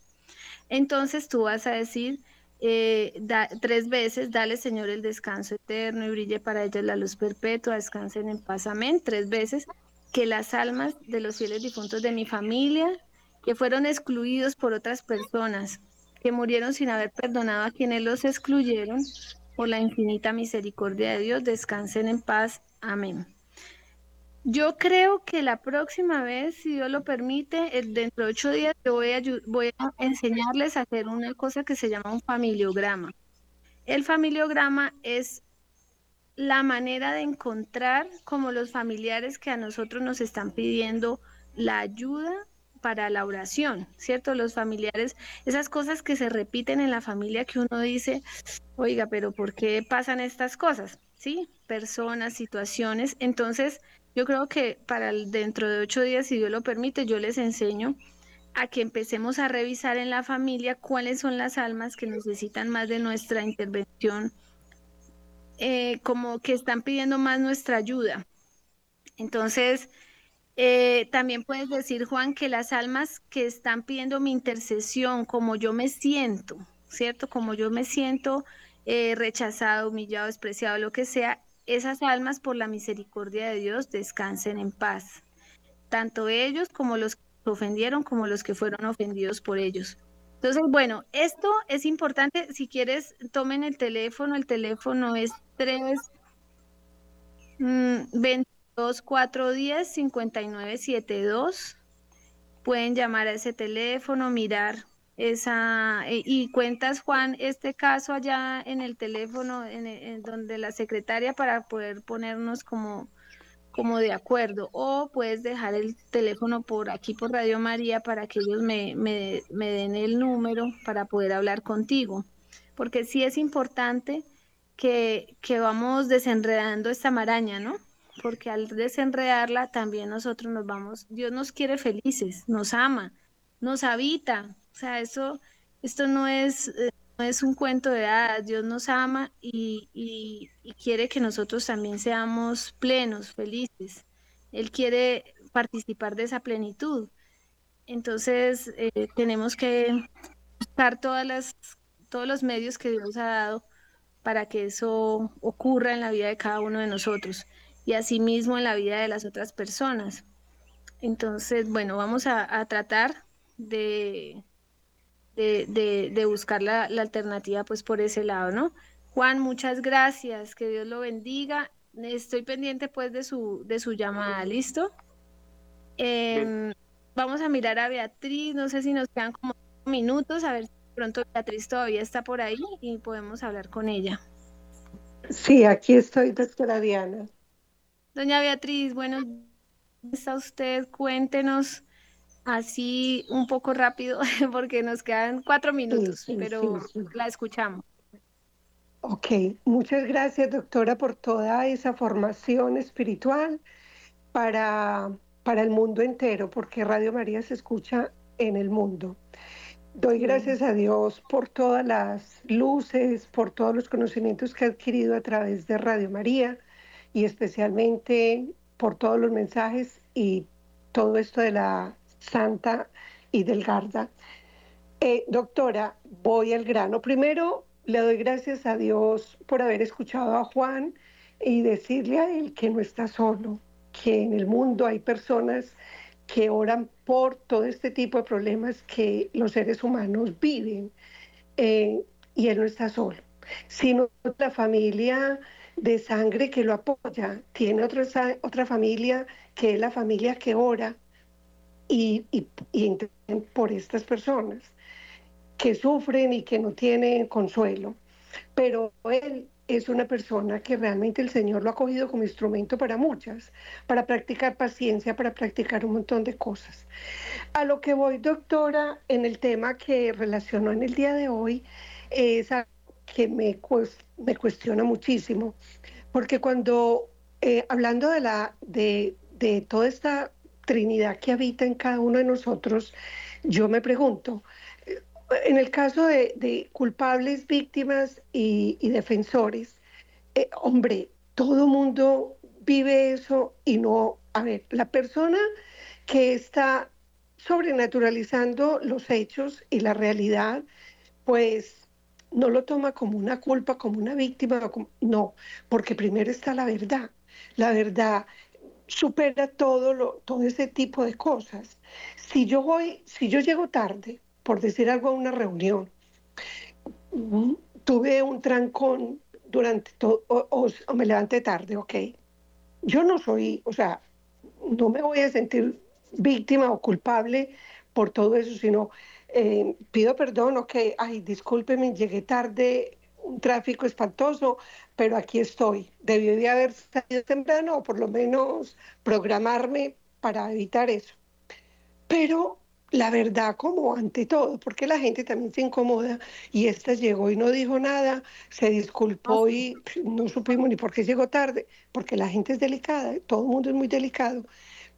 Entonces tú vas a decir eh, tres veces, dale Señor el descanso eterno y brille para ellos la luz perpetua, descansen en paz, amén, tres veces, que las almas de los fieles difuntos de mi familia, que fueron excluidos por otras personas, que murieron sin haber perdonado a quienes los excluyeron, por la infinita misericordia de Dios, descansen en paz, amén. Yo creo que la próxima vez, si Dios lo permite, dentro de ocho días, yo voy a, voy a enseñarles a hacer una cosa que se llama un familiograma. El familiograma es la manera de encontrar como los familiares que a nosotros nos están pidiendo la ayuda para la oración, ¿cierto? Los familiares, esas cosas que se repiten en la familia que uno dice, oiga, pero ¿por qué pasan estas cosas? ¿Sí? Personas, situaciones. Entonces, yo creo que para dentro de ocho días, si Dios lo permite, yo les enseño a que empecemos a revisar en la familia cuáles son las almas que necesitan más de nuestra intervención, eh, como que están pidiendo más nuestra ayuda. Entonces, eh, también puedes decir, Juan, que las almas que están pidiendo mi intercesión, como yo me siento, ¿cierto? Como yo me siento eh, rechazado, humillado, despreciado, lo que sea, esas almas por la misericordia de Dios descansen en paz, tanto ellos como los que ofendieron como los que fueron ofendidos por ellos. Entonces, bueno, esto es importante. Si quieres, tomen el teléfono. El teléfono es 3 22 410 5972. Pueden llamar a ese teléfono, mirar esa eh, y cuentas Juan este caso allá en el teléfono en, donde la secretaria para poder ponernos como como de acuerdo o puedes dejar el teléfono por aquí por Radio María para que ellos me, me, me den el número para poder hablar contigo porque sí es importante que, que vamos desenredando esta maraña, ¿no? Porque al desenredarla también nosotros nos vamos, Dios nos quiere felices, nos ama, nos habita, o sea, eso, esto no es, eh, no es un cuento de hadas, Dios nos ama y, y, quiere que nosotros también seamos plenos, felices. Él quiere participar de esa plenitud. Entonces, eh, tenemos que buscar todas las, todos los medios que Dios ha dado para que eso ocurra en la vida de cada uno de nosotros y asimismo en la vida de las otras personas. Entonces, bueno, vamos a tratar de, de, buscar la, alternativa pues por ese lado, ¿no? Juan, muchas gracias, que Dios lo bendiga. Estoy pendiente pues de su, de su llamada, ¿listo? Em, vamos a mirar a Beatriz, no sé si nos quedan como minutos, a ver si pronto Beatriz todavía está por ahí y podemos hablar con ella. Sí, aquí estoy, doctora Diana. Doña Beatriz, bueno, está usted? Cuéntenos así un poco rápido porque nos quedan cuatro minutos, pero la escuchamos. Ok, muchas gracias doctora por toda esa formación espiritual para, para el mundo entero, porque Radio María se escucha en el mundo. Doy gracias a Dios por todas las luces, por todos los conocimientos que he adquirido a través de Radio María y especialmente por todos los mensajes y todo esto de la Santa y del Garda. Eh, doctora, voy al grano. Primero, le doy gracias a Dios por haber escuchado a Juan y decirle a él que no está solo, que en el mundo hay personas que oran por todo este tipo de problemas que los seres humanos viven eh, y él no está solo, sino otra familia de sangre que lo apoya, tiene otra, otra familia que es la familia que ora y, por estas personas que sufren y que no tienen consuelo. Pero él es una persona que realmente el Señor lo ha cogido como instrumento para muchas, para practicar paciencia, para practicar un montón de cosas. A lo que voy, doctora, en el tema que relacionó en el día de hoy, es algo que me, me cuestiona muchísimo, porque cuando, eh, hablando de, la, de, de toda esta Trinidad que habita en cada uno de nosotros, yo me pregunto, en el caso de, culpables, víctimas y, defensores, eh, hombre, todo mundo vive eso y no, a ver, la persona que está sobrenaturalizando los hechos y la realidad, pues no lo toma como una culpa, como una víctima, no, porque primero está la verdad. La verdad supera todo, lo, todo ese tipo de cosas. Si yo voy, si yo llego tarde, por decir algo, a una reunión. Tuve un trancón durante todo, o, me levanté tarde, ok. Yo no soy, o sea, no me voy a sentir víctima o culpable por todo eso, sino eh, pido perdón, ok, ay, discúlpeme, llegué tarde, un tráfico espantoso, pero aquí estoy. Debí de haber salido temprano o por lo menos programarme para evitar eso. Pero la verdad como ante todo, porque la gente también se incomoda y esta llegó y no dijo nada, se disculpó y no supimos ni por qué llegó tarde, porque la gente es delicada, todo el mundo es muy delicado,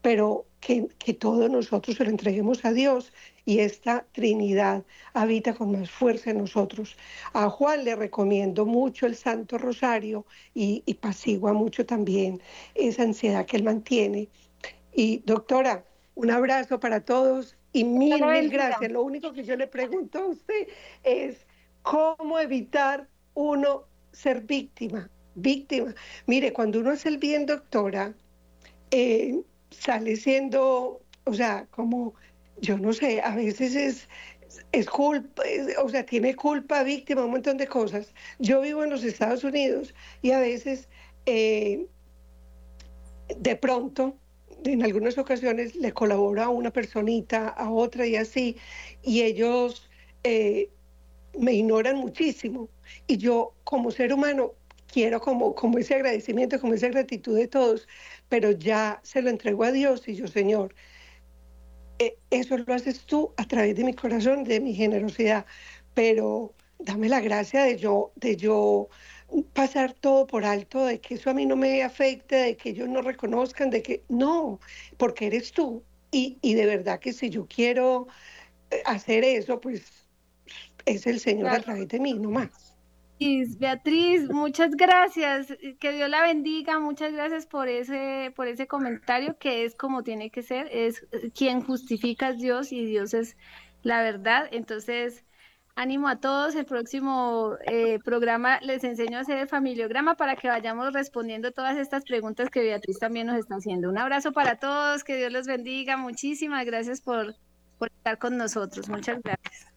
pero que, que todos nosotros se lo entreguemos a Dios y esta Trinidad habita con más fuerza en nosotros. A Juan le recomiendo mucho el Santo Rosario y, y pasigua mucho también esa ansiedad que él mantiene. Y doctora, un abrazo para todos y mil, mil gracias. Lo único que yo le pregunto a usted es cómo evitar uno ser víctima. Víctima. Mire, cuando uno hace el bien, doctora, eh, sale siendo, o sea, como, yo no sé, a veces es, es culpa, o sea, tiene culpa, víctima, un montón de cosas. Yo vivo en los Estados Unidos y a veces, eh, de pronto, en algunas ocasiones le colabora a una personita, a otra y así, y ellos eh, me ignoran muchísimo. Y yo como ser humano quiero como, como ese agradecimiento, como esa gratitud de todos, pero ya se lo entrego a Dios y yo, Señor, eh, eso lo haces tú a través de mi corazón, de mi generosidad, pero dame la gracia de yo, de yo pasar todo por alto, de que eso a mí no me afecte, de que ellos no reconozcan, de que no, porque eres tú. Y, y de verdad que si yo quiero eh, hacer eso, pues es el Señor a través de mí, no más. Beatriz, muchas gracias. Que Dios la bendiga. Muchas gracias por ese, por ese comentario que es como tiene que ser. Es quien justifica es Dios y Dios es la verdad. Entonces, Ánimo a todos, el próximo eh, programa les enseño a hacer el familiograma para que vayamos respondiendo todas estas preguntas que Beatriz también nos está haciendo. Un abrazo para todos, que Dios los bendiga, muchísimas gracias por, por estar con nosotros, muchas gracias.